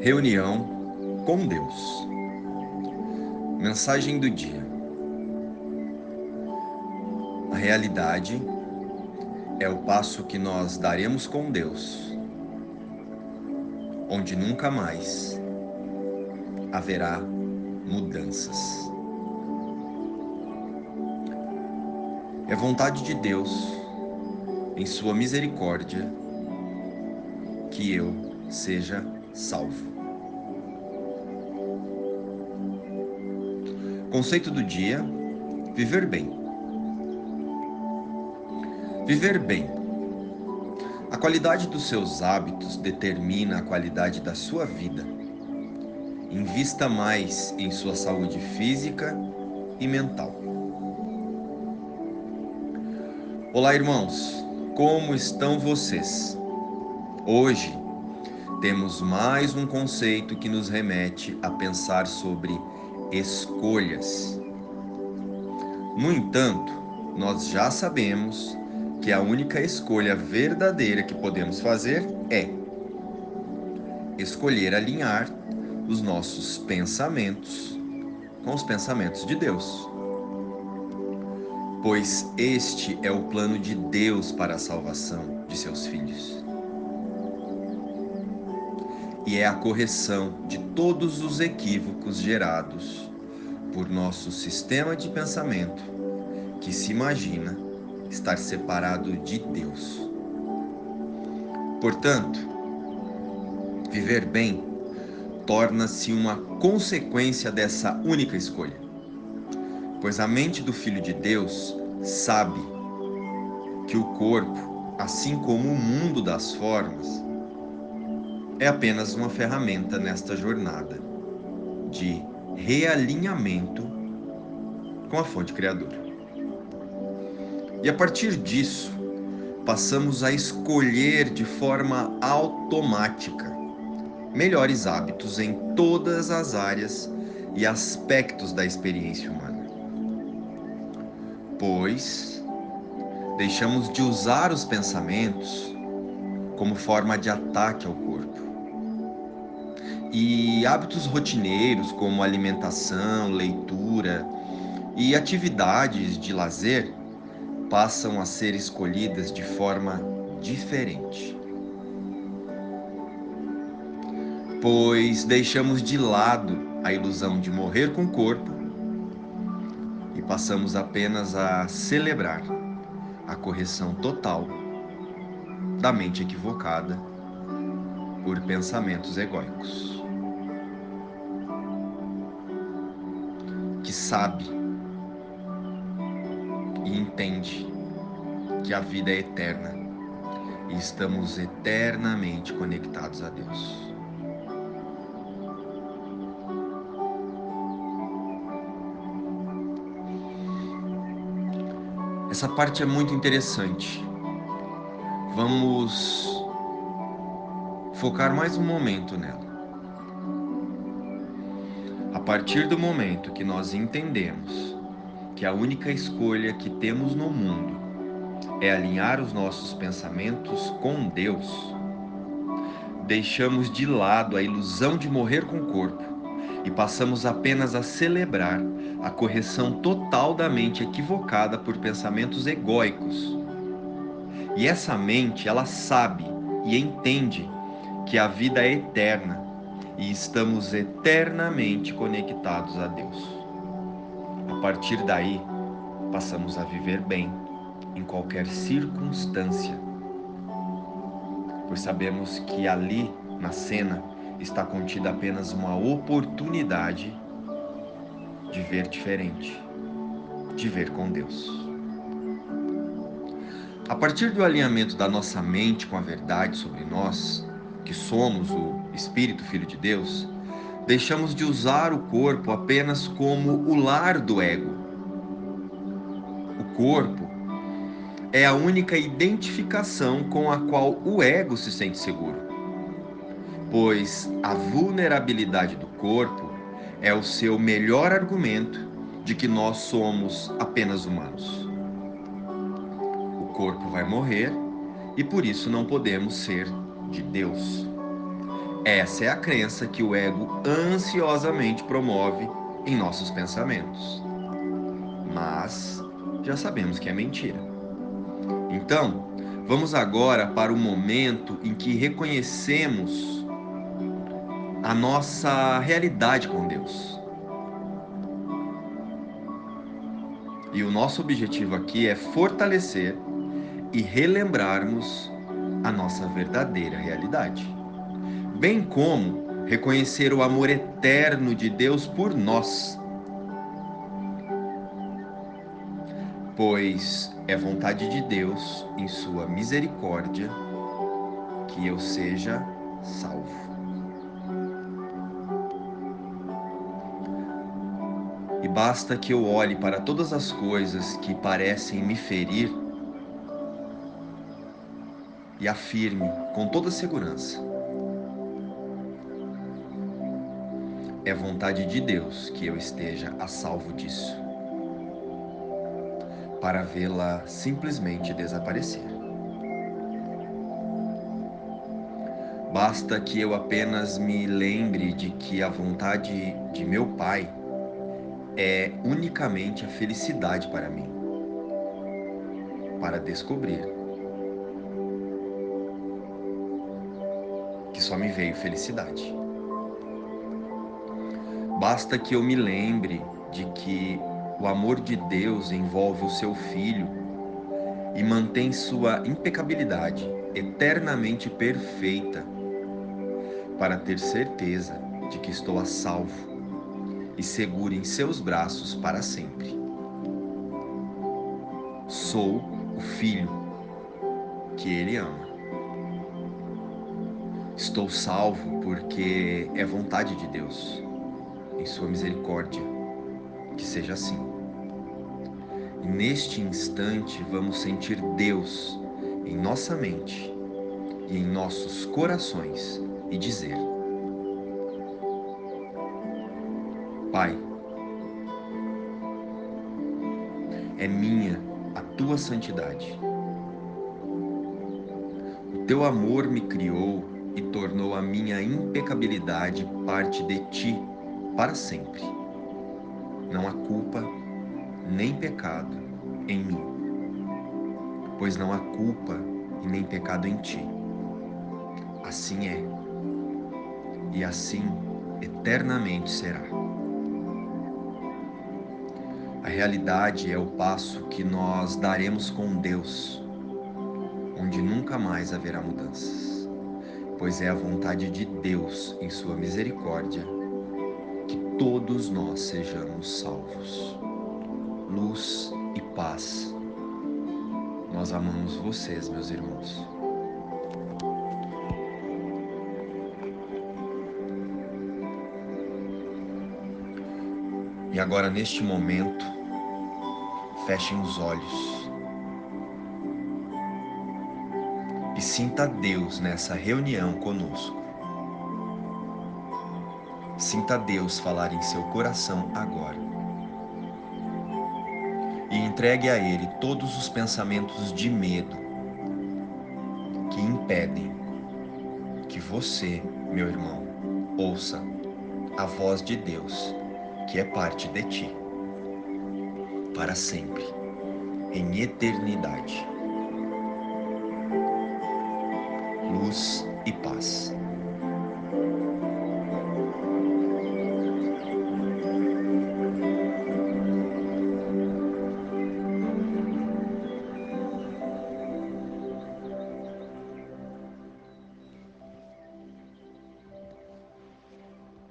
Reunião com Deus. Mensagem do dia. A realidade é o passo que nós daremos com Deus, onde nunca mais haverá mudanças. É vontade de Deus, em Sua misericórdia, que eu seja salvo. Conceito do dia: viver bem. Viver bem. A qualidade dos seus hábitos determina a qualidade da sua vida. Invista mais em sua saúde física e mental. Olá, irmãos, como estão vocês? Hoje temos mais um conceito que nos remete a pensar sobre escolhas. No entanto, nós já sabemos que a única escolha verdadeira que podemos fazer é escolher alinhar os nossos pensamentos com os pensamentos de Deus. Pois este é o plano de Deus para a salvação de seus filhos e é a correção de todos os equívocos gerados por nosso sistema de pensamento que se imagina estar separado de Deus. Portanto, viver bem torna-se uma consequência dessa única escolha, pois a mente do Filho de Deus sabe que o corpo, assim como o mundo das formas, é apenas uma ferramenta nesta jornada de realinhamento com a fonte criadora. E a partir disso, passamos a escolher de forma automática melhores hábitos em todas as áreas e aspectos da experiência humana. Pois deixamos de usar os pensamentos como forma de ataque ao corpo e hábitos rotineiros como alimentação, leitura e atividades de lazer passam a ser escolhidas de forma diferente. Pois deixamos de lado a ilusão de morrer com o corpo e passamos apenas a celebrar a correção total da mente equivocada por pensamentos egóicos. que sabe e entende que a vida é eterna e estamos eternamente conectados a Deus. Essa parte é muito interessante. Vamos focar mais um momento nela. A partir do momento que nós entendemos que a única escolha que temos no mundo é alinhar os nossos pensamentos com Deus, deixamos de lado a ilusão de morrer com o corpo e passamos apenas a celebrar a correção total da mente equivocada por pensamentos egóicos. E essa mente, ela sabe e entende que a vida é eterna e estamos eternamente conectados a Deus. A partir daí, passamos a viver bem em qualquer circunstância, pois sabemos que ali, na cena, está contida apenas uma oportunidade de ver diferente, de ver com Deus. A partir do alinhamento da nossa mente com a verdade sobre nós, que somos o Espírito Filho de Deus, deixamos de usar o corpo apenas como o lar do ego. O corpo é a única identificação com a qual o ego se sente seguro, pois a vulnerabilidade do corpo é o seu melhor argumento de que nós somos apenas humanos. O corpo vai morrer e por isso não podemos ser de Deus. Essa é a crença que o ego ansiosamente promove em nossos pensamentos. Mas já sabemos que é mentira. Então, vamos agora para o momento em que reconhecemos a nossa realidade com Deus. E o nosso objetivo aqui é fortalecer e relembrarmos a nossa verdadeira realidade, bem como reconhecer o amor eterno de Deus por nós. Pois é vontade de Deus, em Sua misericórdia, que eu seja salvo. E basta que eu olhe para todas as coisas que parecem me ferir e afirme com toda segurança: é vontade de Deus que eu esteja a salvo disso, para vê-la simplesmente desaparecer. Basta que eu apenas me lembre de que a vontade de meu Pai é unicamente a felicidade para mim, para descobrir só me veio felicidade. Basta que eu me lembre de que o amor de Deus envolve o seu Filho e mantém sua impecabilidade eternamente perfeita, para ter certeza de que estou a salvo e segure em seus braços para sempre. Sou o filho que ele ama. Estou salvo porque é vontade de Deus, em Sua misericórdia, que seja assim. E neste instante vamos sentir Deus em nossa mente e em nossos corações e dizer: Pai, é minha a tua santidade. O teu amor me criou e tornou a minha impecabilidade parte de ti para sempre. Não há culpa nem pecado em mim, pois não há culpa e nem pecado em ti. Assim é, e assim eternamente será. A realidade é o passo que nós daremos com Deus, onde nunca mais haverá mudanças, pois é a vontade de Deus, em Sua misericórdia, que todos nós sejamos salvos. Luz e paz. Nós amamos vocês, meus irmãos. E agora, neste momento, fechem os olhos e sinta Deus nessa reunião conosco. Sinta Deus falar em seu coração agora. E entregue a Ele todos os pensamentos de medo que impedem que você, meu irmão, ouça a voz de Deus que é parte de ti, para sempre, em eternidade. luz e paz.